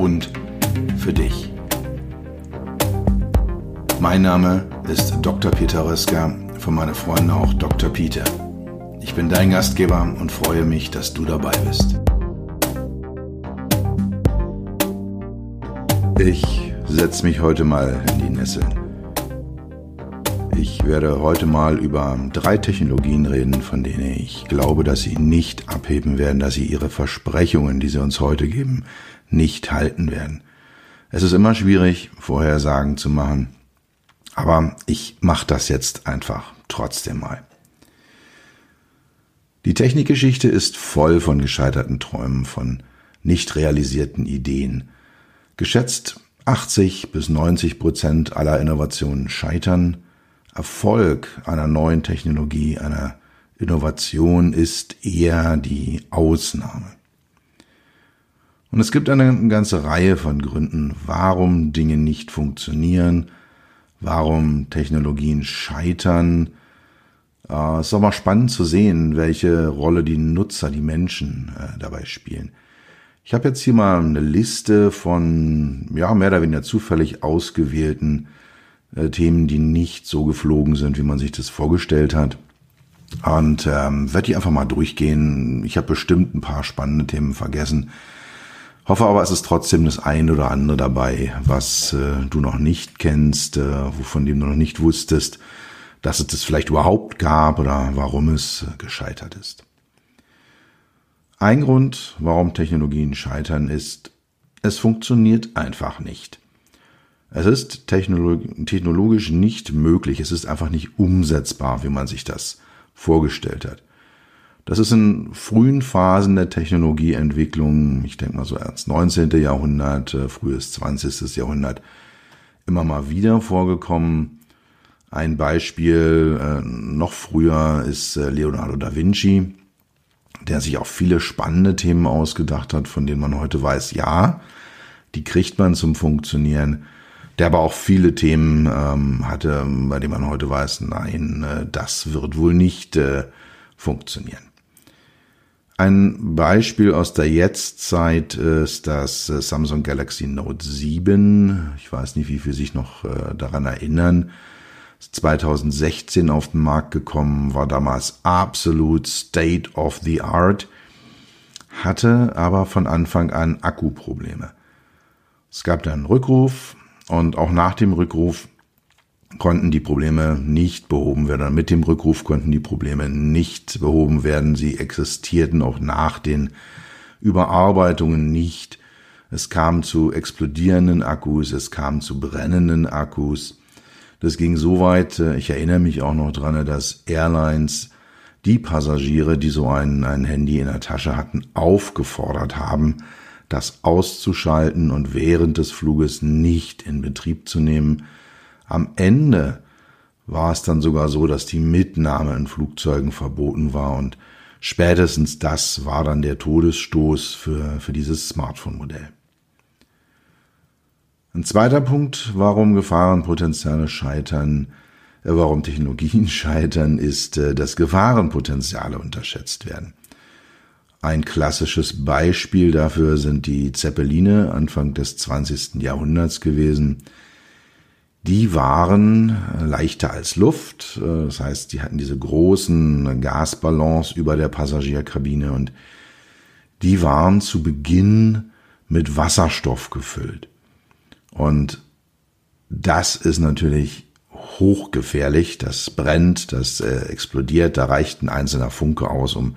und für dich. Mein Name ist Dr. Peter Röska, von meinen Freunden auch Dr. Peter. Ich bin dein Gastgeber und freue mich, dass du dabei bist. Ich setze mich heute mal in die Nesseln. Ich werde heute mal über drei Technologien reden, von denen ich glaube, dass sie nicht abheben werden, dass sie ihre Versprechungen, die sie uns heute geben, nicht halten werden. Es ist immer schwierig, Vorhersagen zu machen, aber ich mache das jetzt einfach trotzdem mal. Die Technikgeschichte ist voll von gescheiterten Träumen, von nicht realisierten Ideen. Geschätzt 80 bis 90 Prozent aller Innovationen scheitern. Erfolg einer neuen Technologie, einer Innovation ist eher die Ausnahme. Und es gibt eine ganze Reihe von Gründen, warum Dinge nicht funktionieren, warum Technologien scheitern. Äh, es ist auch mal spannend zu sehen, welche Rolle die Nutzer, die Menschen äh, dabei spielen. Ich habe jetzt hier mal eine Liste von, ja, mehr oder weniger zufällig ausgewählten äh, Themen, die nicht so geflogen sind, wie man sich das vorgestellt hat. Und ähm, werde die einfach mal durchgehen. Ich habe bestimmt ein paar spannende Themen vergessen. Hoffe aber, es ist trotzdem das eine oder andere dabei, was äh, du noch nicht kennst, äh, wovon du noch nicht wusstest, dass es das vielleicht überhaupt gab oder warum es gescheitert ist. Ein Grund, warum Technologien scheitern, ist, es funktioniert einfach nicht. Es ist technologisch nicht möglich, es ist einfach nicht umsetzbar, wie man sich das vorgestellt hat. Das ist in frühen Phasen der Technologieentwicklung, ich denke mal so erst 19. Jahrhundert, äh, frühes 20. Jahrhundert, immer mal wieder vorgekommen. Ein Beispiel äh, noch früher ist äh, Leonardo da Vinci, der sich auch viele spannende Themen ausgedacht hat, von denen man heute weiß, ja, die kriegt man zum Funktionieren, der aber auch viele Themen ähm, hatte, bei denen man heute weiß, nein, äh, das wird wohl nicht funktionieren. Ein Beispiel aus der Jetztzeit ist das äh, Samsung Galaxy Note 7. Ich weiß nicht, wie viele sich noch äh, daran erinnern. 2016 auf den Markt gekommen, war damals absolut State of the Art, hatte aber von Anfang an Akkuprobleme. Es gab dann einen Rückruf und auch nach dem Rückruf konnten die Probleme nicht behoben werden. Mit dem Rückruf konnten die Probleme nicht behoben werden. Sie existierten auch nach den Überarbeitungen nicht. Es kam zu explodierenden Akkus, es kam zu brennenden Akkus. Das ging so weit, äh, ich erinnere mich auch noch dran, dass Airlines die Passagiere, die so ein, ein Handy in der Tasche hatten, aufgefordert haben, das auszuschalten und während des Fluges nicht in Betrieb zu nehmen, am Ende war es dann sogar so, dass die Mitnahme in Flugzeugen verboten war und spätestens das war dann der Todesstoß für, für dieses Smartphone-Modell. Ein zweiter Punkt, warum Gefahrenpotenziale scheitern, äh, warum Technologien scheitern, ist, äh, dass Gefahrenpotenziale unterschätzt werden. Ein klassisches Beispiel dafür sind die Zeppeline Anfang des 20. Jahrhunderts gewesen, die waren leichter als Luft. Das heißt, die hatten diese großen Gasballons über der Passagierkabine und die waren zu Beginn mit Wasserstoff gefüllt. Und das ist natürlich hochgefährlich, das brennt, das äh, explodiert, da reicht ein einzelner Funke aus, um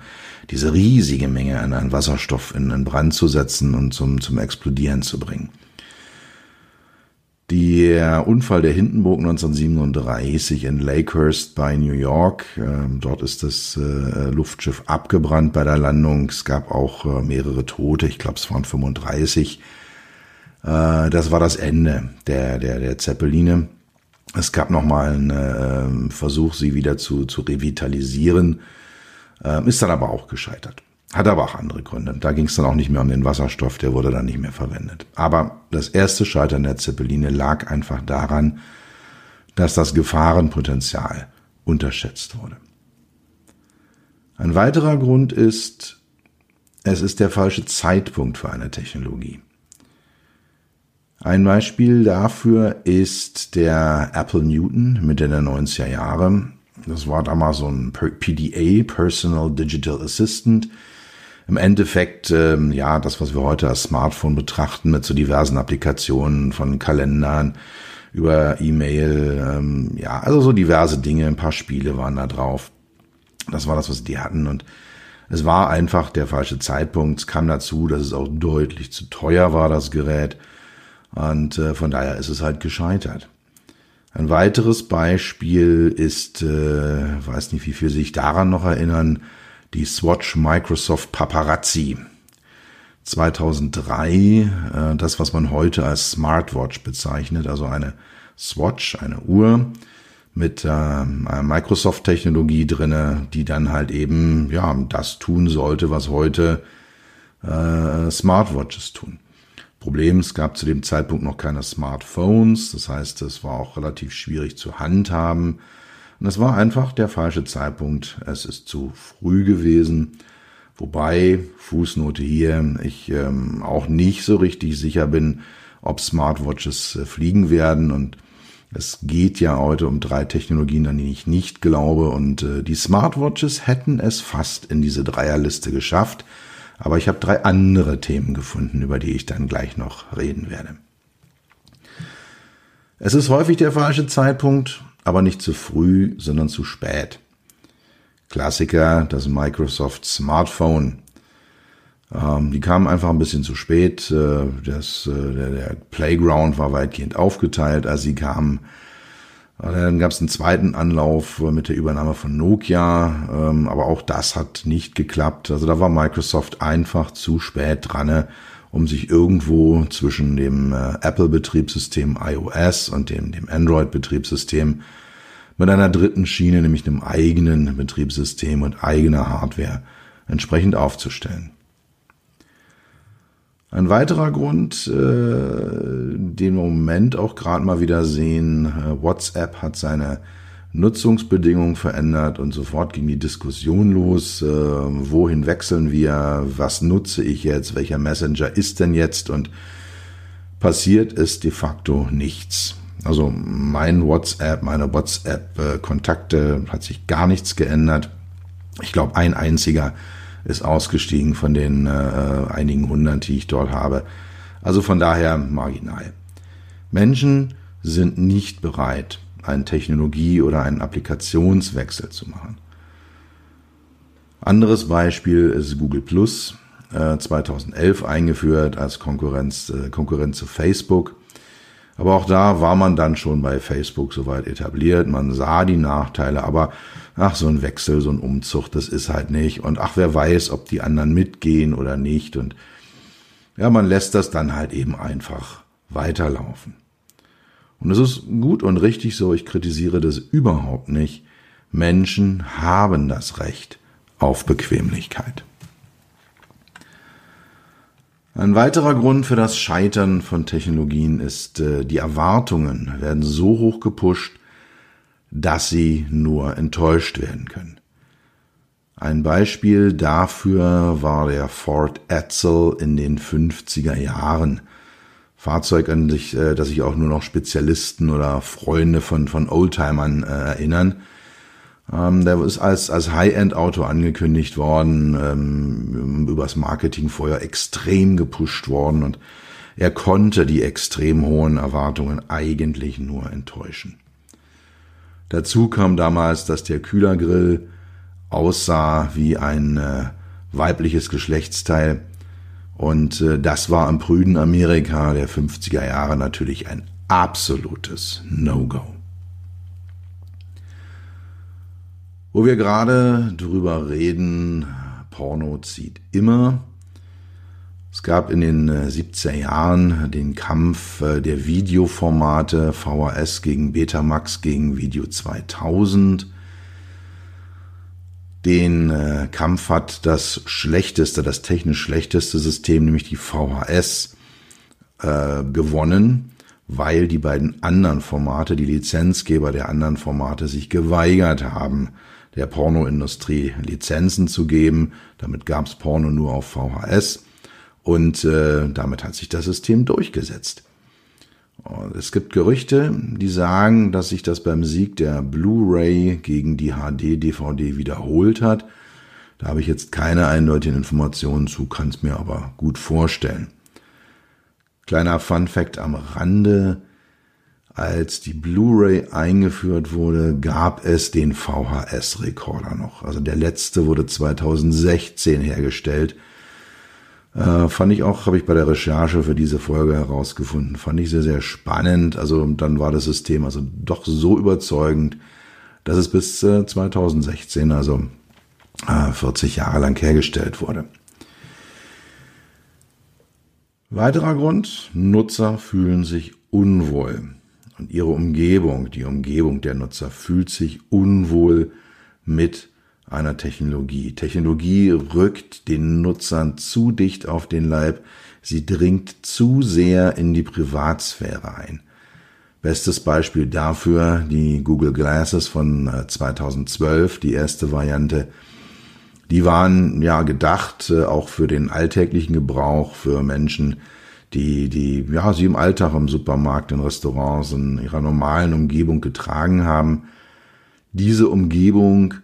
diese riesige Menge an Wasserstoff in, in Brand zu setzen und zum, zum Explodieren zu bringen. Der Unfall der Hindenburg 1937 in Lakehurst bei New York. Ähm, dort ist das äh, Luftschiff abgebrannt bei der Landung. Es gab auch äh, mehrere Tote. Ich glaube, es waren 35. Äh, das war das Ende der, der, der Zeppeline. Es gab nochmal einen äh, Versuch, sie wieder zu, zu revitalisieren, äh, ist dann aber auch gescheitert. Hat aber auch andere Gründe. Da ging es dann auch nicht mehr um den Wasserstoff, der wurde dann nicht mehr verwendet. Aber das erste Scheitern der Zeppeline lag einfach daran, dass das Gefahrenpotenzial unterschätzt wurde. Ein weiterer Grund ist, es ist der falsche Zeitpunkt für eine Technologie. Ein Beispiel dafür ist der Apple Newton Mitte der 90er Jahre. Das war damals so ein PDA, Personal Digital Assistant. Im Endeffekt, ähm, ja, das, was wir heute als Smartphone betrachten, mit so diversen Applikationen von Kalendern über E-Mail, ähm, ja, also so diverse Dinge, ein paar Spiele waren da drauf. Das war das, was die hatten und es war einfach der falsche Zeitpunkt. Es kam dazu, dass es auch deutlich zu teuer war, das Gerät. Und äh, von daher ist es halt gescheitert. Ein weiteres Beispiel ist, äh, weiß nicht, wie viel sich daran noch erinnern, die Swatch Microsoft Paparazzi. 2003, äh, das, was man heute als Smartwatch bezeichnet, also eine Swatch, eine Uhr mit äh, Microsoft-Technologie drinne, die dann halt eben ja das tun sollte, was heute äh, Smartwatches tun. Problem, es gab zu dem Zeitpunkt noch keine Smartphones, das heißt, es war auch relativ schwierig zu handhaben. Und es war einfach der falsche Zeitpunkt. Es ist zu früh gewesen. Wobei, Fußnote hier, ich ähm, auch nicht so richtig sicher bin, ob Smartwatches äh, fliegen werden. Und es geht ja heute um drei Technologien, an die ich nicht glaube. Und äh, die Smartwatches hätten es fast in diese Dreierliste geschafft. Aber ich habe drei andere Themen gefunden, über die ich dann gleich noch reden werde. Es ist häufig der falsche Zeitpunkt, aber nicht zu früh, sondern zu spät. Klassiker, das Microsoft Smartphone. Ähm, die kamen einfach ein bisschen zu spät. Äh, das, äh, der, der Playground war weitgehend aufgeteilt, als sie kamen. Dann gab es einen zweiten Anlauf mit der Übernahme von Nokia, ähm, aber auch das hat nicht geklappt. Also da war Microsoft einfach zu spät dran, um sich irgendwo zwischen dem äh, Apple-Betriebssystem iOS und dem, dem Android-Betriebssystem mit einer dritten Schiene, nämlich einem eigenen Betriebssystem und eigener Hardware entsprechend aufzustellen. Ein weiterer Grund, äh, den wir im Moment auch gerade mal wieder sehen, äh, WhatsApp hat seine Nutzungsbedingungen verändert und sofort ging die Diskussion los, äh, wohin wechseln wir, was nutze ich jetzt, welcher Messenger ist denn jetzt und passiert ist de facto nichts. Also mein WhatsApp, meine WhatsApp-Kontakte hat sich gar nichts geändert. Ich glaube, ein einziger ist ausgestiegen von den äh, einigen hundert, die ich dort habe. Also von daher marginal. Menschen sind nicht bereit, einen Technologie- oder einen Applikationswechsel zu machen. Anderes Beispiel ist Google Plus, äh, 2011 eingeführt als Konkurrenz, äh, Konkurrenz zu Facebook. Aber auch da war man dann schon bei Facebook soweit etabliert. Man sah die Nachteile, aber ach, so ein Wechsel, so ein Umzug, das ist halt nicht. Und ach, wer weiß, ob die anderen mitgehen oder nicht. Und ja, man lässt das dann halt eben einfach weiterlaufen. Und es ist gut und richtig so, ich kritisiere das überhaupt nicht. Menschen haben das Recht auf Bequemlichkeit. Ein weiterer Grund für das Scheitern von Technologien ist, äh, die Erwartungen werden so hoch gepusht, dass sie nur enttäuscht werden können. Ein Beispiel dafür war der Ford Edsel in den 50er Jahren. Fahrzeug, an sich, äh, das sich auch nur noch Spezialisten oder Freunde von, von Oldtimern äh, erinnern. Ähm, der ist als, als High-End-Auto angekündigt worden, ähm, übers Marketing vorher extrem gepusht worden und er konnte die extrem hohen Erwartungen eigentlich nur enttäuschen. Dazu kam damals, dass der Kühlergrill aussah wie ein äh, weibliches Geschlechtsteil und äh, das war im prüden Amerika der 50er Jahre natürlich ein absolutes No-Go. Wo wir gerade drüber reden, Porno zieht immer. Es gab in den 70er Jahren den Kampf der Videoformate VHS gegen Betamax gegen Video 2000. Den Kampf hat das schlechteste, das technisch schlechteste System, nämlich die VHS, gewonnen weil die beiden anderen Formate, die Lizenzgeber der anderen Formate sich geweigert haben, der Pornoindustrie Lizenzen zu geben. Damit gab es Porno nur auf VHS und äh, damit hat sich das System durchgesetzt. Es gibt Gerüchte, die sagen, dass sich das beim Sieg der Blu-ray gegen die HD-DVD wiederholt hat. Da habe ich jetzt keine eindeutigen Informationen zu, kann es mir aber gut vorstellen. Kleiner Fun fact am Rande. Als die Blu-ray eingeführt wurde, gab es den VHS-Rekorder noch. Also der letzte wurde 2016 hergestellt. Äh, fand ich auch, habe ich bei der Recherche für diese Folge herausgefunden. Fand ich sehr, sehr spannend. Also dann war das System also doch so überzeugend, dass es bis äh, 2016, also äh, 40 Jahre lang hergestellt wurde. Weiterer Grund, Nutzer fühlen sich unwohl und ihre Umgebung, die Umgebung der Nutzer fühlt sich unwohl mit einer Technologie. Technologie rückt den Nutzern zu dicht auf den Leib, sie dringt zu sehr in die Privatsphäre ein. Bestes Beispiel dafür die Google Glasses von 2012, äh, die erste Variante, die waren ja gedacht äh, auch für den alltäglichen Gebrauch, für Menschen, die, die, ja, sie im Alltag im Supermarkt, in Restaurants, in ihrer normalen Umgebung getragen haben. Diese Umgebung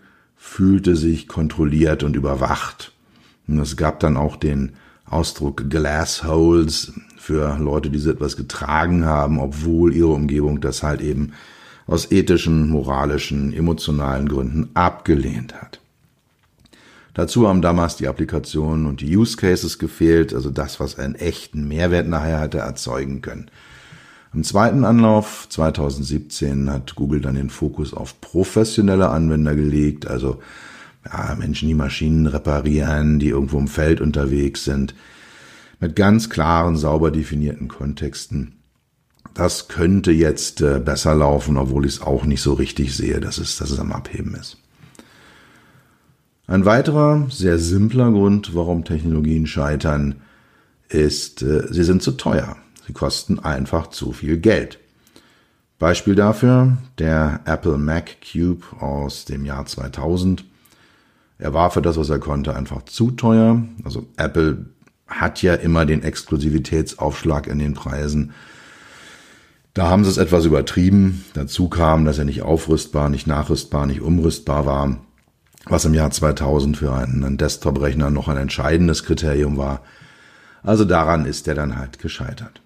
fühlte sich kontrolliert und überwacht. Und es gab dann auch den Ausdruck Glassholes für Leute, die so etwas getragen haben, obwohl ihre Umgebung das halt eben aus ethischen, moralischen, emotionalen Gründen abgelehnt hat. Dazu haben damals die Applikationen und die Use Cases gefehlt, also das, was einen echten Mehrwert nachher hätte erzeugen können. Im zweiten Anlauf 2017 hat Google dann den Fokus auf professionelle Anwender gelegt, also ja, Menschen, die Maschinen reparieren, die irgendwo im Feld unterwegs sind, mit ganz klaren, sauber definierten Kontexten. Das könnte jetzt äh, besser laufen, obwohl ich es auch nicht so richtig sehe, dass es, dass es am Abheben ist. Ein weiterer, sehr simpler Grund, warum Technologien scheitern, ist, äh, sie sind zu teuer. Sie kosten einfach zu viel Geld. Beispiel dafür der Apple Mac Cube aus dem Jahr 2000. Er war für das, was er konnte, einfach zu teuer. Also Apple hat ja immer den Exklusivitätsaufschlag in den Preisen. Da haben sie es etwas übertrieben. Dazu kam, dass er nicht aufrüstbar, nicht nachrüstbar, nicht umrüstbar war was im Jahr 2000 für einen Desktop-Rechner noch ein entscheidendes Kriterium war. Also daran ist er dann halt gescheitert.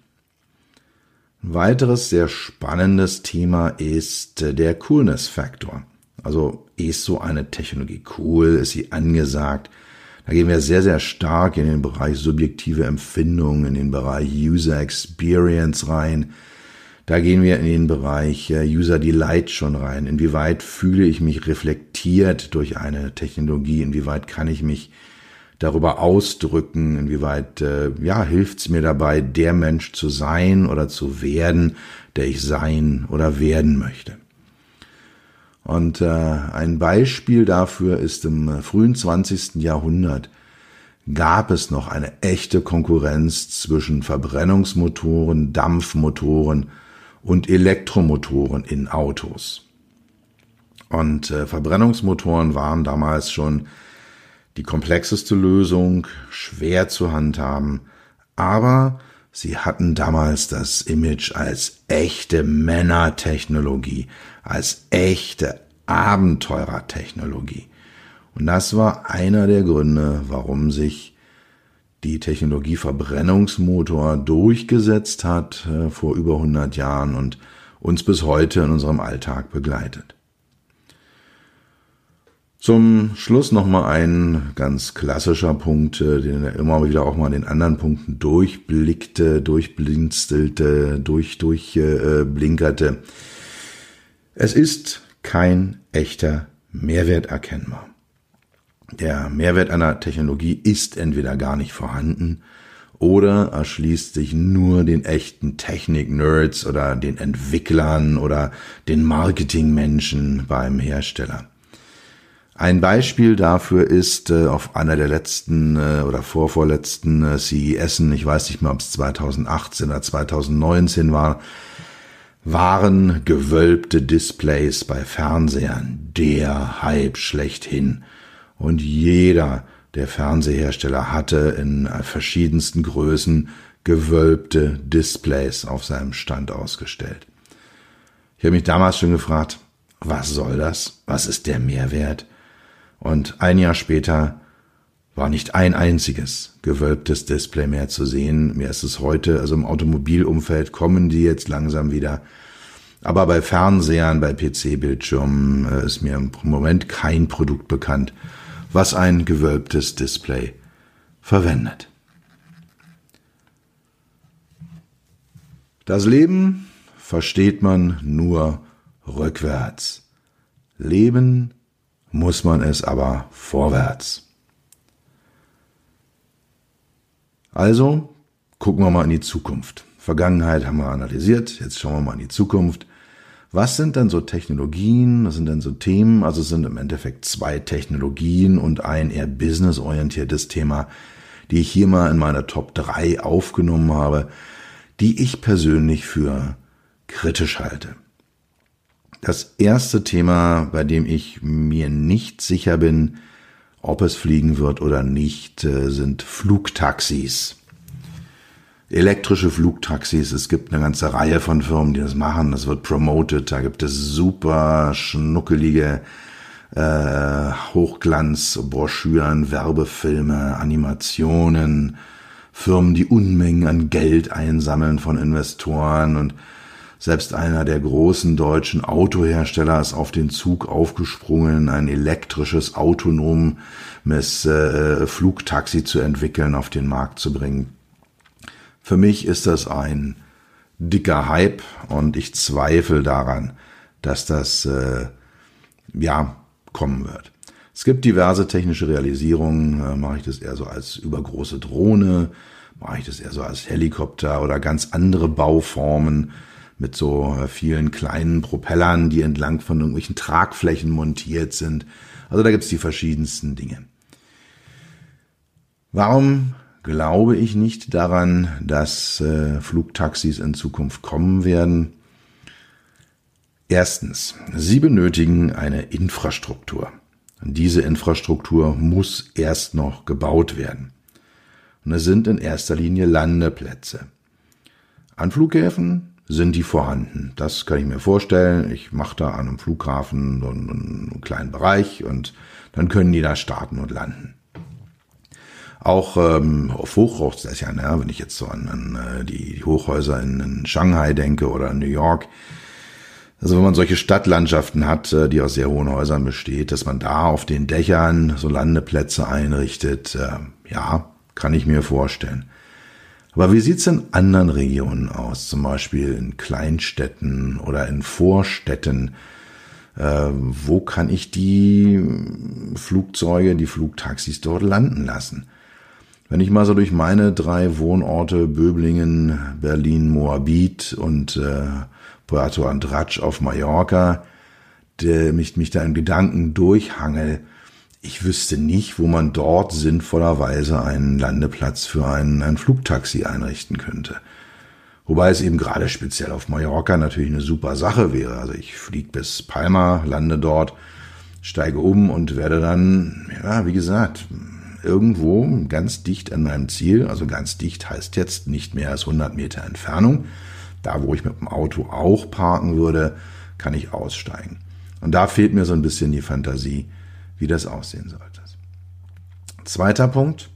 Ein weiteres sehr spannendes Thema ist der Coolness-Faktor. Also ist so eine Technologie cool, ist sie angesagt? Da gehen wir sehr, sehr stark in den Bereich subjektive Empfindung, in den Bereich User Experience rein. Da gehen wir in den Bereich äh, User Delight schon rein. Inwieweit fühle ich mich reflektiert durch eine Technologie? Inwieweit kann ich mich darüber ausdrücken? Inwieweit äh, ja, hilft es mir dabei, der Mensch zu sein oder zu werden, der ich sein oder werden möchte? Und äh, ein Beispiel dafür ist im äh, frühen 20. Jahrhundert gab es noch eine echte Konkurrenz zwischen Verbrennungsmotoren, Dampfmotoren und Elektromotoren in Autos. Und äh, Verbrennungsmotoren waren damals schon die komplexeste Lösung, schwer zu handhaben, aber sie hatten damals das Image als echte Männertechnologie, als echte Abenteurertechnologie. Und das war einer der Gründe, warum sich die Technologie Verbrennungsmotor durchgesetzt hat äh, vor über 100 Jahren und uns bis heute in unserem Alltag begleitet. Zum Schluss nochmal ein ganz klassischer Punkt, äh, den er immer wieder auch mal den anderen Punkten durchblickte, durchblinzelte, durch, durchblinkerte. Äh, es ist kein echter Mehrwert erkennbar. Der Mehrwert einer Technologie ist entweder gar nicht vorhanden oder erschließt sich nur den echten Technik-Nerds oder den Entwicklern oder den Marketingmenschen beim Hersteller. Ein Beispiel dafür ist äh, auf einer der letzten äh, oder vorvorletzten äh, CES, ich weiß nicht mehr, ob es 2018 oder 2019 war, waren gewölbte Displays bei Fernsehern der Hype schlechthin. Und jeder der Fernsehersteller hatte in verschiedensten Größen gewölbte Displays auf seinem Stand ausgestellt. Ich habe mich damals schon gefragt, was soll das? Was ist der Mehrwert? Und ein Jahr später war nicht ein einziges gewölbtes Display mehr zu sehen. Mir ist es heute, also im Automobilumfeld kommen die jetzt langsam wieder. Aber bei Fernsehern, bei PC-Bildschirmen äh, ist mir im Moment kein Produkt bekannt, was ein gewölbtes Display verwendet. Das Leben versteht man nur rückwärts. Leben muss man es aber vorwärts. Also gucken wir mal in die Zukunft. Vergangenheit haben wir analysiert, jetzt schauen wir mal in die Zukunft. Was sind denn so Technologien, was sind denn so Themen? Also es sind im Endeffekt zwei Technologien und ein eher businessorientiertes Thema, die ich hier mal in meiner Top 3 aufgenommen habe, die ich persönlich für kritisch halte. Das erste Thema, bei dem ich mir nicht sicher bin, ob es fliegen wird oder nicht, äh, sind Flugtaxis elektrische Flugtaxis. Es gibt eine ganze Reihe von Firmen, die das machen. Das wird promoted. Da gibt es super schnuckelige äh, Hochglanzbroschüren, Werbefilme, Animationen, Firmen, die Unmengen an Geld einsammeln von Investoren und selbst einer der großen deutschen Autohersteller ist auf den Zug aufgesprungen, ein elektrisches, autonomes äh, Flugtaxi zu entwickeln, auf den Markt zu bringen. Für mich ist das ein dicker Hype und ich zweifle daran, dass das äh, ja kommen wird. Es gibt diverse technische Realisierungen. Äh, mache ich das eher so als übergroße Drohne? Mache ich das eher so als Helikopter oder ganz andere Bauformen mit so äh, vielen kleinen Propellern, die entlang von irgendwelchen Tragflächen montiert sind? Also da gibt es die verschiedensten Dinge. Warum glaube ich nicht daran, dass äh, Flugtaxis in Zukunft kommen werden. Erstens, sie benötigen eine Infrastruktur. Diese Infrastruktur muss erst noch gebaut werden. Und es sind in erster Linie Landeplätze. An Flughäfen sind die vorhanden. Das kann ich mir vorstellen. Ich mache da an einem Flughafen so einen kleinen Bereich und dann können die da starten und landen. Auch ähm, auf Hochhausdächern, ja, wenn ich jetzt so an, an äh, die Hochhäuser in, in Shanghai denke oder in New York, also wenn man solche Stadtlandschaften hat, äh, die aus sehr hohen Häusern besteht, dass man da auf den Dächern so Landeplätze einrichtet, äh, ja, kann ich mir vorstellen. Aber wie sieht's in anderen Regionen aus, zum Beispiel in Kleinstädten oder in Vorstädten? Äh, wo kann ich die Flugzeuge, die Flugtaxis dort landen lassen? Wenn ich mal so durch meine drei Wohnorte Böblingen, Berlin, Moabit und äh, Puerto Andratsch auf Mallorca, der, mich, mich da in Gedanken durchhangel, ich wüsste nicht, wo man dort sinnvollerweise einen Landeplatz für ein, ein Flugtaxi einrichten könnte. Wobei es eben gerade speziell auf Mallorca natürlich eine super Sache wäre. Also ich fliege bis Palma, lande dort, steige um und werde dann, ja, wie gesagt, irgendwo ganz dicht an meinem Ziel, also ganz dicht heißt jetzt nicht mehr als 100 Meter Entfernung, da wo ich mit dem Auto auch parken würde, kann ich aussteigen. Und da fehlt mir so ein bisschen die Fantasie, wie das aussehen sollte. Zweiter Punkt.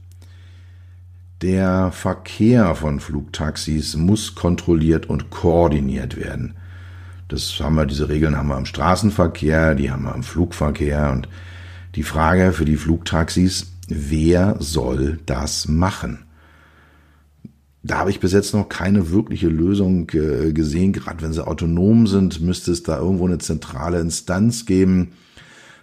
Der Verkehr von Flugtaxis muss kontrolliert und koordiniert werden. Das haben wir, diese Regeln haben wir im Straßenverkehr, die haben wir im Flugverkehr und die Frage für die Flugtaxis, wer soll das machen? Da habe ich bis jetzt noch keine wirkliche Lösung gesehen. Gerade wenn sie autonom sind, müsste es da irgendwo eine zentrale Instanz geben.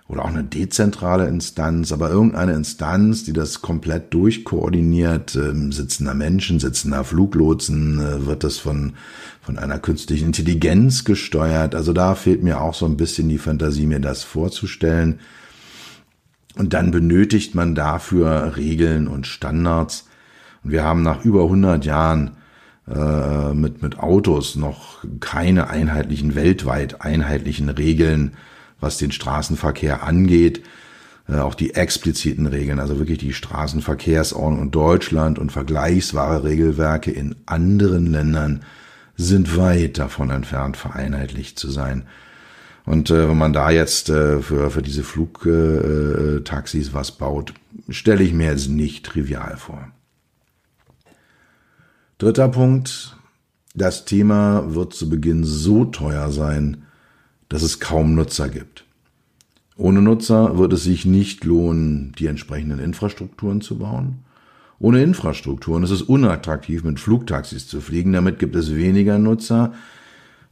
Oder auch eine dezentrale Instanz, aber irgendeine Instanz, die das komplett durchkoordiniert, ähm, sitzender Menschen, sitzender Fluglotsen, äh, wird das von, von einer künstlichen Intelligenz gesteuert. Also da fehlt mir auch so ein bisschen die Fantasie, mir das vorzustellen. Und dann benötigt man dafür Regeln und Standards. Und wir haben nach über 100 Jahren äh, mit, mit Autos noch keine einheitlichen, weltweit einheitlichen Regeln was den Straßenverkehr angeht. Äh, auch die expliziten Regeln, also wirklich die Straßenverkehrsordnung in Deutschland und vergleichswahre Regelwerke in anderen Ländern sind weit davon entfernt, vereinheitlicht zu sein. Und äh, wenn man da jetzt äh, für, für diese Flugtaxis äh, was baut, stelle ich mir jetzt nicht trivial vor. Dritter Punkt. Das Thema wird zu Beginn so teuer sein, dass es kaum Nutzer gibt. Ohne Nutzer wird es sich nicht lohnen, die entsprechenden Infrastrukturen zu bauen. Ohne Infrastrukturen ist es unattraktiv, mit Flugtaxis zu fliegen. Damit gibt es weniger Nutzer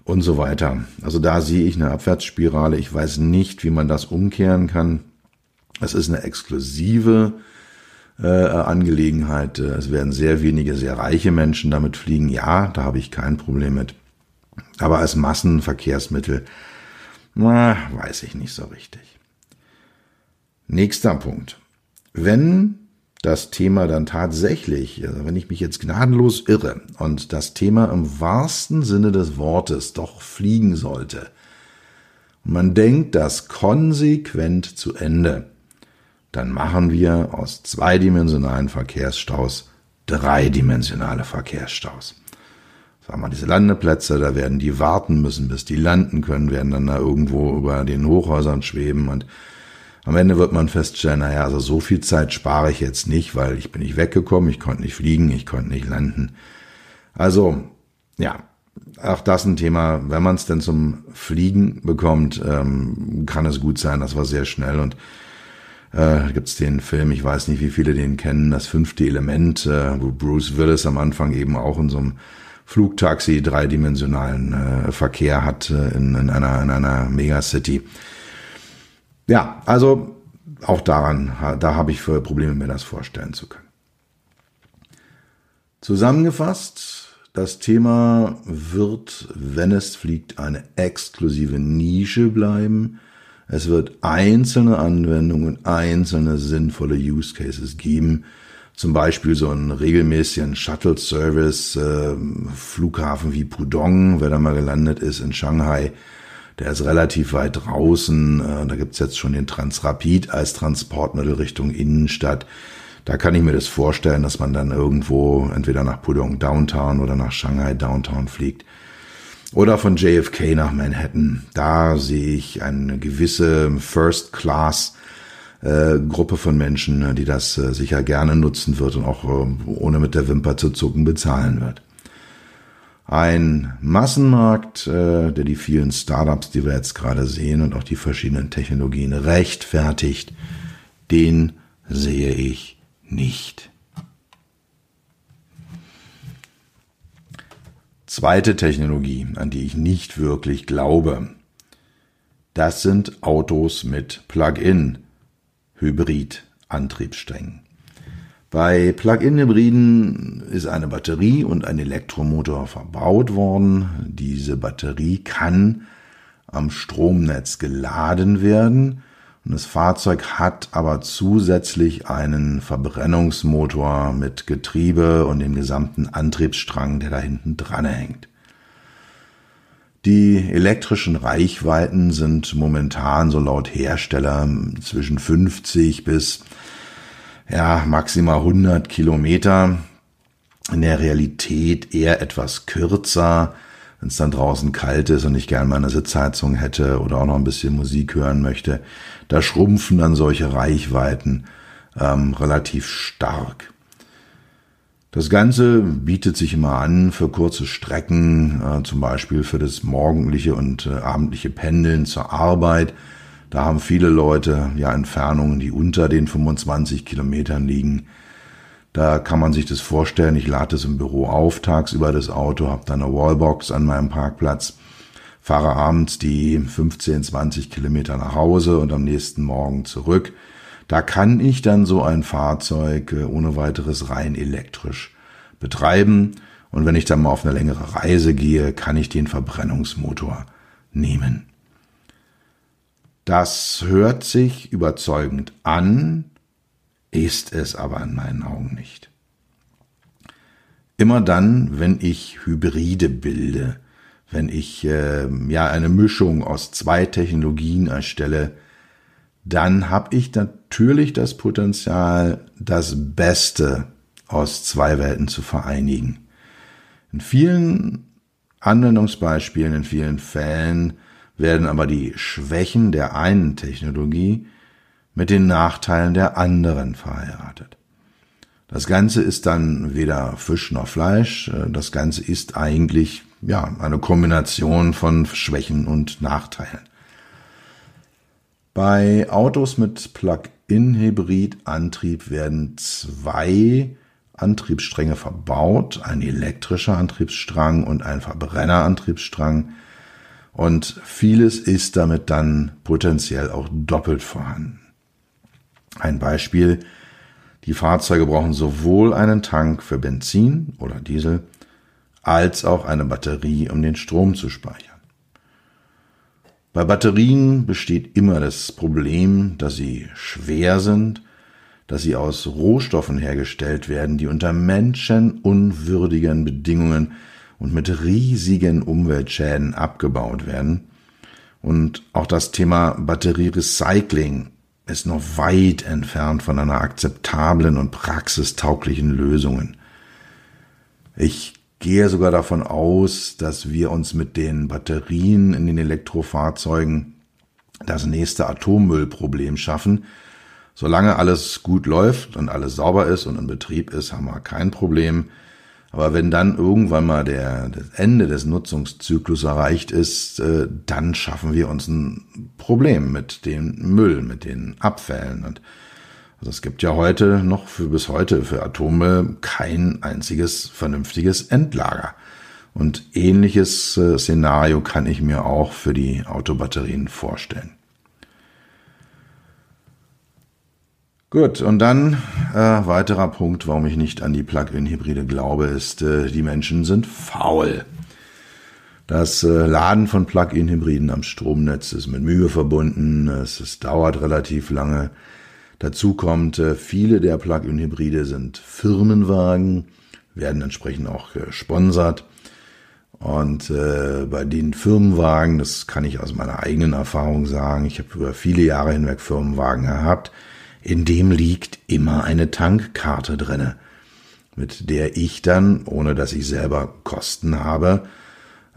und so weiter. Also da sehe ich eine Abwärtsspirale. Ich weiß nicht, wie man das umkehren kann. Es ist eine exklusive äh, Angelegenheit. Es werden sehr wenige, sehr reiche Menschen damit fliegen. Ja, da habe ich kein Problem mit. Aber als Massenverkehrsmittel na, weiß ich nicht so richtig. Nächster Punkt. Wenn das Thema dann tatsächlich, also wenn ich mich jetzt gnadenlos irre und das Thema im wahrsten Sinne des Wortes doch fliegen sollte, und man denkt das konsequent zu Ende, dann machen wir aus zweidimensionalen Verkehrsstaus dreidimensionale Verkehrsstaus sagen wir, diese Landeplätze, da werden die warten müssen, bis die landen können, werden dann da irgendwo über den Hochhäusern schweben und am Ende wird man feststellen, naja, also so viel Zeit spare ich jetzt nicht, weil ich bin nicht weggekommen, ich konnte nicht fliegen, ich konnte nicht landen. Also, ja, auch das ein Thema, wenn man es denn zum Fliegen bekommt, ähm, kann es gut sein, das war sehr schnell und äh, gibt den Film, ich weiß nicht, wie viele den kennen, das fünfte Element, äh, wo Bruce Willis am Anfang eben auch in so einem Flugtaxi dreidimensionalen äh, Verkehr hat äh, in, in, einer, in einer Megacity. Ja, also auch daran, da habe ich für Probleme, mir das vorstellen zu können. Zusammengefasst, das Thema wird, wenn es fliegt, eine exklusive Nische bleiben. Es wird einzelne Anwendungen, einzelne sinnvolle Use Cases geben, zum Beispiel so einen regelmäßigen Shuttle-Service, äh, Flughafen wie Pudong, wer da mal gelandet ist in Shanghai, der ist relativ weit draußen. Äh, da gibt's jetzt schon den Transrapid als Transportmittel Richtung Innenstadt. Da kann ich mir das vorstellen, dass man dann irgendwo entweder nach Pudong Downtown oder nach Shanghai Downtown fliegt. Oder von JFK nach Manhattan. Da sehe ich eine gewisse First Class äh, Gruppe von Menschen, äh, die das äh, sicher gerne nutzen wird und auch äh, ohne mit der Wimper zu zucken bezahlen wird. Ein Massenmarkt, äh, der die vielen Startups, die wir jetzt gerade sehen und auch die verschiedenen Technologien rechtfertigt, den sehe ich nicht. Zweite Technologie, an die ich nicht wirklich glaube, das sind Autos mit Plug-in. Hybrid-Antriebssträngen. Bei Plug-in-Hybriden ist eine Batterie und ein Elektromotor verbaut worden. Diese Batterie kann am Stromnetz geladen werden und das Fahrzeug hat aber zusätzlich einen Verbrennungsmotor mit Getriebe und dem gesamten Antriebsstrang, der da hinten dran hängt. Die elektrischen Reichweiten sind momentan so laut Hersteller zwischen 50 bis ja, maximal 100 Kilometer. In der Realität eher etwas kürzer. Wenn es dann draußen kalt ist und ich gerne mal eine Sitzheizung hätte oder auch noch ein bisschen Musik hören möchte, da schrumpfen dann solche Reichweiten ähm, relativ stark. Das Ganze bietet sich immer an für kurze Strecken, äh, zum Beispiel für das morgendliche und äh, abendliche Pendeln zur Arbeit. Da haben viele Leute ja Entfernungen, die unter den 25 Kilometern liegen. Da kann man sich das vorstellen. Ich lade es im Büro auf, tagsüber das Auto, habe dann eine Wallbox an meinem Parkplatz, fahre abends die 15, 20 Kilometer nach Hause und am nächsten Morgen zurück. Da kann ich dann so ein Fahrzeug äh, ohne weiteres rein elektrisch betreiben. Und wenn ich dann mal auf eine längere Reise gehe, kann ich den Verbrennungsmotor nehmen. Das hört sich überzeugend an, ist es aber in meinen Augen nicht. Immer dann, wenn ich Hybride bilde, wenn ich äh, ja eine Mischung aus zwei Technologien erstelle, dann habe ich natürlich das Potenzial, das Beste aus zwei Welten zu vereinigen. In vielen Anwendungsbeispielen, in vielen Fällen werden aber die Schwächen der einen Technologie mit den Nachteilen der anderen verheiratet. Das Ganze ist dann weder Fisch noch Fleisch. Das Ganze ist eigentlich, ja, eine Kombination von Schwächen und Nachteilen. Bei Autos mit Plug-in-Hybrid-Antrieb werden zwei Antriebsstränge verbaut, ein elektrischer Antriebsstrang und ein Verbrennerantriebsstrang. Und vieles ist damit dann potenziell auch doppelt vorhanden. Ein Beispiel, die Fahrzeuge brauchen sowohl einen Tank für Benzin oder Diesel als auch eine Batterie, um den Strom zu speichern. Bei Batterien besteht immer das Problem, dass sie schwer sind, dass sie aus Rohstoffen hergestellt werden, die unter menschenunwürdigen Bedingungen und mit riesigen Umweltschäden abgebaut werden. Und auch das Thema Batterierecycling ist noch weit entfernt von einer akzeptablen und praxistauglichen Lösungen. Ich gehe sogar davon aus, dass wir uns mit den Batterien in den Elektrofahrzeugen das nächste Atommüllproblem schaffen. Solange alles gut läuft und alles sauber ist und in Betrieb ist, haben wir kein Problem. Aber wenn dann irgendwann mal der, das Ende des Nutzungszyklus erreicht ist, äh, dann schaffen wir uns ein Problem mit dem Müll, mit den Abfällen. Und also es gibt ja heute noch für bis heute für Atome kein einziges vernünftiges Endlager. Und ähnliches äh, Szenario kann ich mir auch für die Autobatterien vorstellen. Gut, und dann äh, weiterer Punkt, warum ich nicht an die Plug-in-Hybride glaube, ist, äh, die Menschen sind faul. Das äh, Laden von Plug-in-Hybriden am Stromnetz ist mit Mühe verbunden, es, es dauert relativ lange. Dazu kommt, äh, viele der Plug-in-Hybride sind Firmenwagen, werden entsprechend auch gesponsert. Und äh, bei den Firmenwagen, das kann ich aus meiner eigenen Erfahrung sagen, ich habe über viele Jahre hinweg Firmenwagen gehabt, in dem liegt immer eine Tankkarte drinne, mit der ich dann, ohne dass ich selber Kosten habe,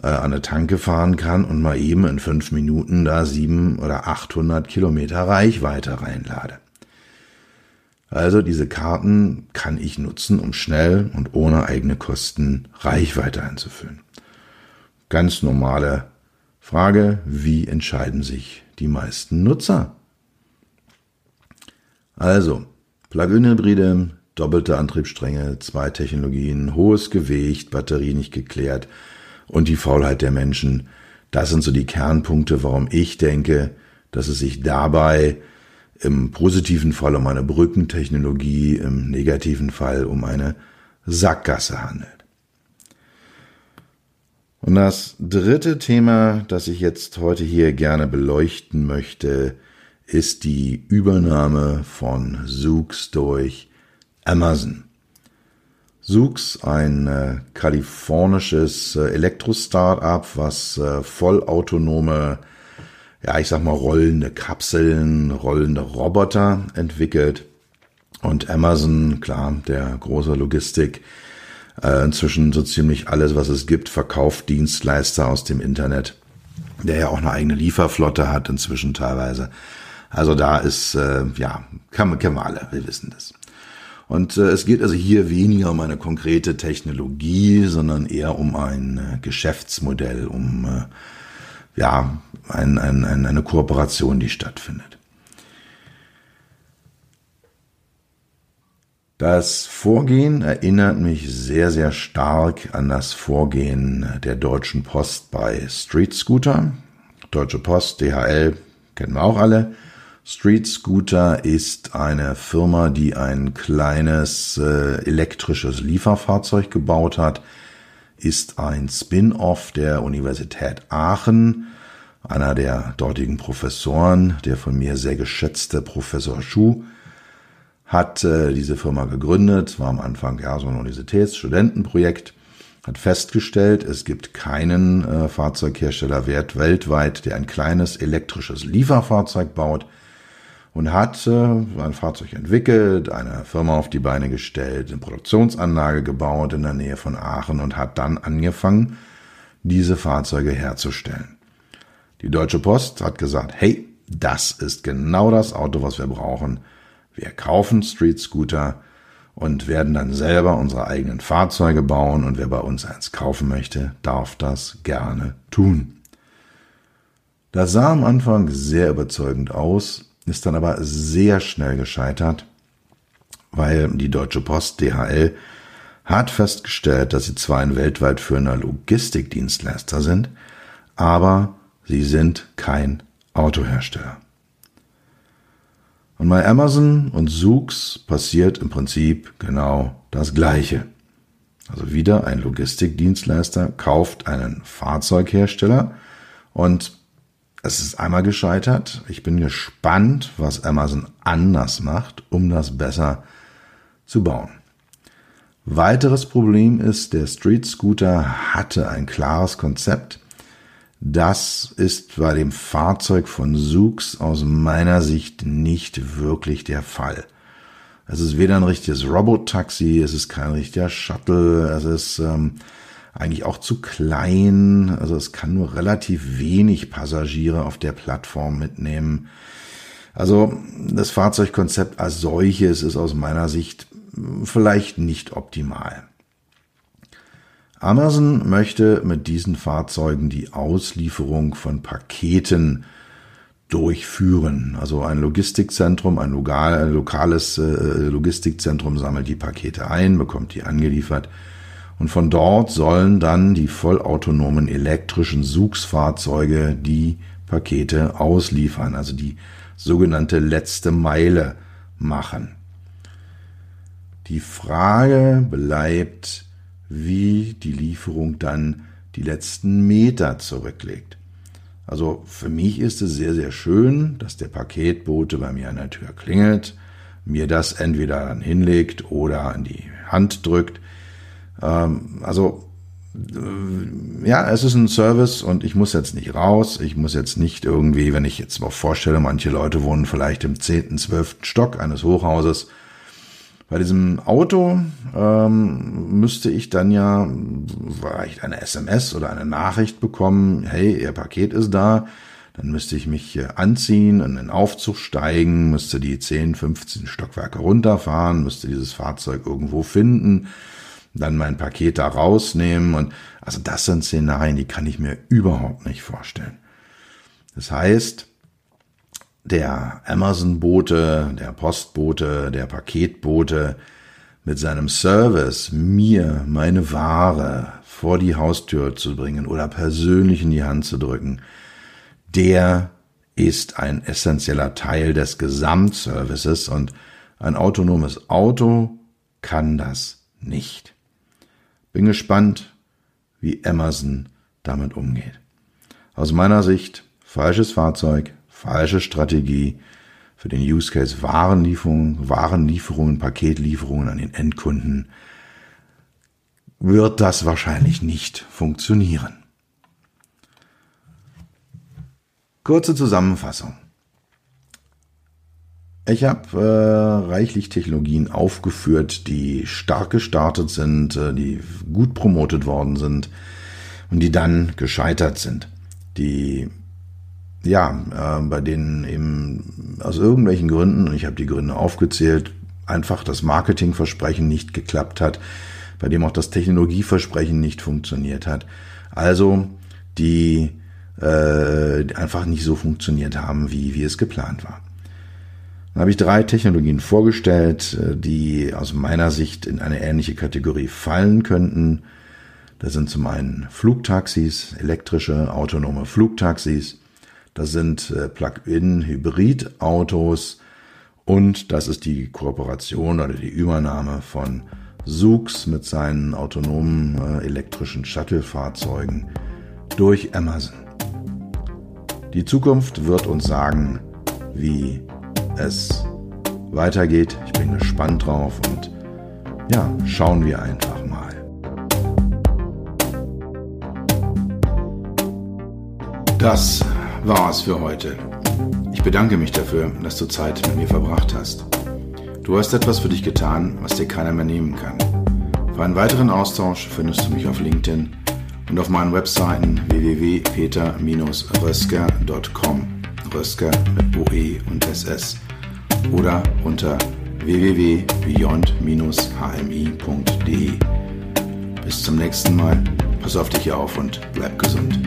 äh, an eine Tanke fahren kann und mal eben in fünf Minuten da sieben oder achthundert Kilometer Reichweite reinlade. Also diese Karten kann ich nutzen, um schnell und ohne eigene Kosten Reichweite einzufüllen. Ganz normale Frage, wie entscheiden sich die meisten Nutzer? Also, Plug-in-Hybride, doppelte Antriebsstränge, zwei Technologien, hohes Gewicht, Batterie nicht geklärt und die Faulheit der Menschen. Das sind so die Kernpunkte, warum ich denke, dass es sich dabei im positiven Fall um eine Brückentechnologie, im negativen Fall um eine Sackgasse handelt. Und das dritte Thema, das ich jetzt heute hier gerne beleuchten möchte, ist die Übernahme von Zoox durch Amazon. Zoox, ein äh, kalifornisches äh, Elektro-Startup, was äh, vollautonome, ja, ich sag mal, rollende Kapseln, rollende Roboter entwickelt. Und Amazon, klar, der große Logistik, äh, inzwischen so ziemlich alles, was es gibt, verkauft Dienstleister aus dem Internet, der ja auch eine eigene Lieferflotte hat inzwischen teilweise. Also da ist, äh, ja, kann, kennen wir alle, wir wissen das. Und äh, es geht also hier weniger um eine konkrete Technologie, sondern eher um ein äh, Geschäftsmodell, um äh, ja ein, ein, ein, eine Kooperation, die stattfindet. Das Vorgehen erinnert mich sehr, sehr stark an das Vorgehen der Deutschen Post bei Street Scooter. Deutsche Post, DHL, kennen wir auch alle. Street Scooter ist eine Firma, die ein kleines äh, elektrisches Lieferfahrzeug gebaut hat, ist ein Spin-off der Universität Aachen. Einer der dortigen Professoren, der von mir sehr geschätzte Professor Schuh, hat äh, diese Firma gegründet, war am Anfang ja so ein Universitätsstudentenprojekt, hat festgestellt, es gibt keinen äh, Fahrzeughersteller weltweit, der ein kleines elektrisches Lieferfahrzeug baut und hat äh, ein Fahrzeug entwickelt, eine Firma auf die Beine gestellt, eine Produktionsanlage gebaut in der Nähe von Aachen und hat dann angefangen, diese Fahrzeuge herzustellen. Die Deutsche Post hat gesagt, hey, das ist genau das Auto, was wir brauchen. Wir kaufen Street Scooter und werden dann selber unsere eigenen Fahrzeuge bauen und wer bei uns eins kaufen möchte, darf das gerne tun. Das sah am Anfang sehr überzeugend aus, ist dann aber sehr schnell gescheitert, weil die Deutsche Post DHL hat festgestellt, dass sie zwar ein weltweit führender Logistikdienstleister sind, aber sie sind kein Autohersteller. Und bei Amazon und Zoox passiert im Prinzip genau das Gleiche. Also wieder ein Logistikdienstleister kauft einen Fahrzeughersteller und es ist einmal gescheitert. Ich bin gespannt, was Amazon anders macht, um das besser zu bauen. Weiteres Problem ist, der Street Scooter hatte ein klares Konzept. Das ist bei dem Fahrzeug von Zoox aus meiner Sicht nicht wirklich der Fall. Es ist weder ein richtiges Robot-Taxi, es ist kein richtiger Shuttle, es ist ähm, eigentlich auch zu klein. Also es kann nur relativ wenig Passagiere auf der Plattform mitnehmen. Also das Fahrzeugkonzept als solches ist aus meiner Sicht vielleicht nicht optimal. Amazon möchte mit diesen Fahrzeugen die Auslieferung von Paketen durchführen. Also ein Logistikzentrum, ein, lokal, ein lokales äh, Logistikzentrum sammelt die Pakete ein, bekommt die angeliefert und von dort sollen dann die vollautonomen elektrischen Suchsfahrzeuge die Pakete ausliefern, also die sogenannte letzte Meile machen. Die Frage bleibt, wie die Lieferung dann die letzten Meter zurücklegt. Also für mich ist es sehr, sehr schön, dass der Paketbote bei mir an der Tür klingelt, mir das entweder dann hinlegt oder in die Hand drückt ähm, also äh, ja, es ist ein Service und ich muss jetzt nicht raus. Ich muss jetzt nicht irgendwie, wenn ich jetzt mal vorstelle, manche Leute wohnen vielleicht im zehnten, zwölften Stock eines Hochhauses. Bei diesem Auto ähm, müsste ich dann ja vielleicht eine SMS oder eine Nachricht bekommen, hey, Ihr Paket ist da. Dann müsste ich mich anziehen, in den Aufzug steigen, müsste die 10, 15 Stockwerke runterfahren, müsste dieses Fahrzeug irgendwo finden dann mein Paket da rausnehmen und also das sind Szenarien, die kann ich mir überhaupt nicht vorstellen. Das heißt, der Amazon-Bote, der Postbote, der Paketbote mit seinem Service mir meine Ware vor die Haustür zu bringen oder persönlich in die Hand zu drücken, der ist ein essentieller Teil des Gesamtservices und ein autonomes Auto kann das nicht. Bin gespannt, wie Amazon damit umgeht. Aus meiner Sicht falsches Fahrzeug, falsche Strategie für den Use Case Warenlieferungen, Warenlieferungen, Paketlieferungen an den Endkunden wird das wahrscheinlich nicht funktionieren. Kurze Zusammenfassung. Ich habe äh, reichlich Technologien aufgeführt, die stark gestartet sind, äh, die gut promotet worden sind und die dann gescheitert sind. Die ja, äh, bei denen eben aus irgendwelchen Gründen, und ich habe die Gründe aufgezählt, einfach das Marketingversprechen nicht geklappt hat, bei dem auch das Technologieversprechen nicht funktioniert hat. Also die äh, einfach nicht so funktioniert haben, wie, wie es geplant war. Da habe ich drei Technologien vorgestellt, äh, die aus meiner Sicht in eine ähnliche Kategorie fallen könnten. Das sind zum einen Flugtaxis, elektrische, autonome Flugtaxis. Das sind äh, Plug-in-Hybrid-Autos. Und das ist die Kooperation oder die Übernahme von Zoox mit seinen autonomen äh, elektrischen Shuttle-Fahrzeugen durch Amazon. Die Zukunft wird uns sagen, wie es weitergeht. Ich bin gespannt drauf und ja, schauen wir einfach mal. Das war's für heute. Ich bedanke mich dafür, dass du Zeit mit mir verbracht hast. Du hast etwas für dich getan, was dir keiner mehr nehmen kann. Für einen weiteren Austausch findest du mich auf LinkedIn und auf meinen Webseiten www.peter-rösker.com Rösker mit OE und SS oder unter www.beyond-hmi.de. Bis zum nächsten Mal. Pass auf dich auf und bleib gesund.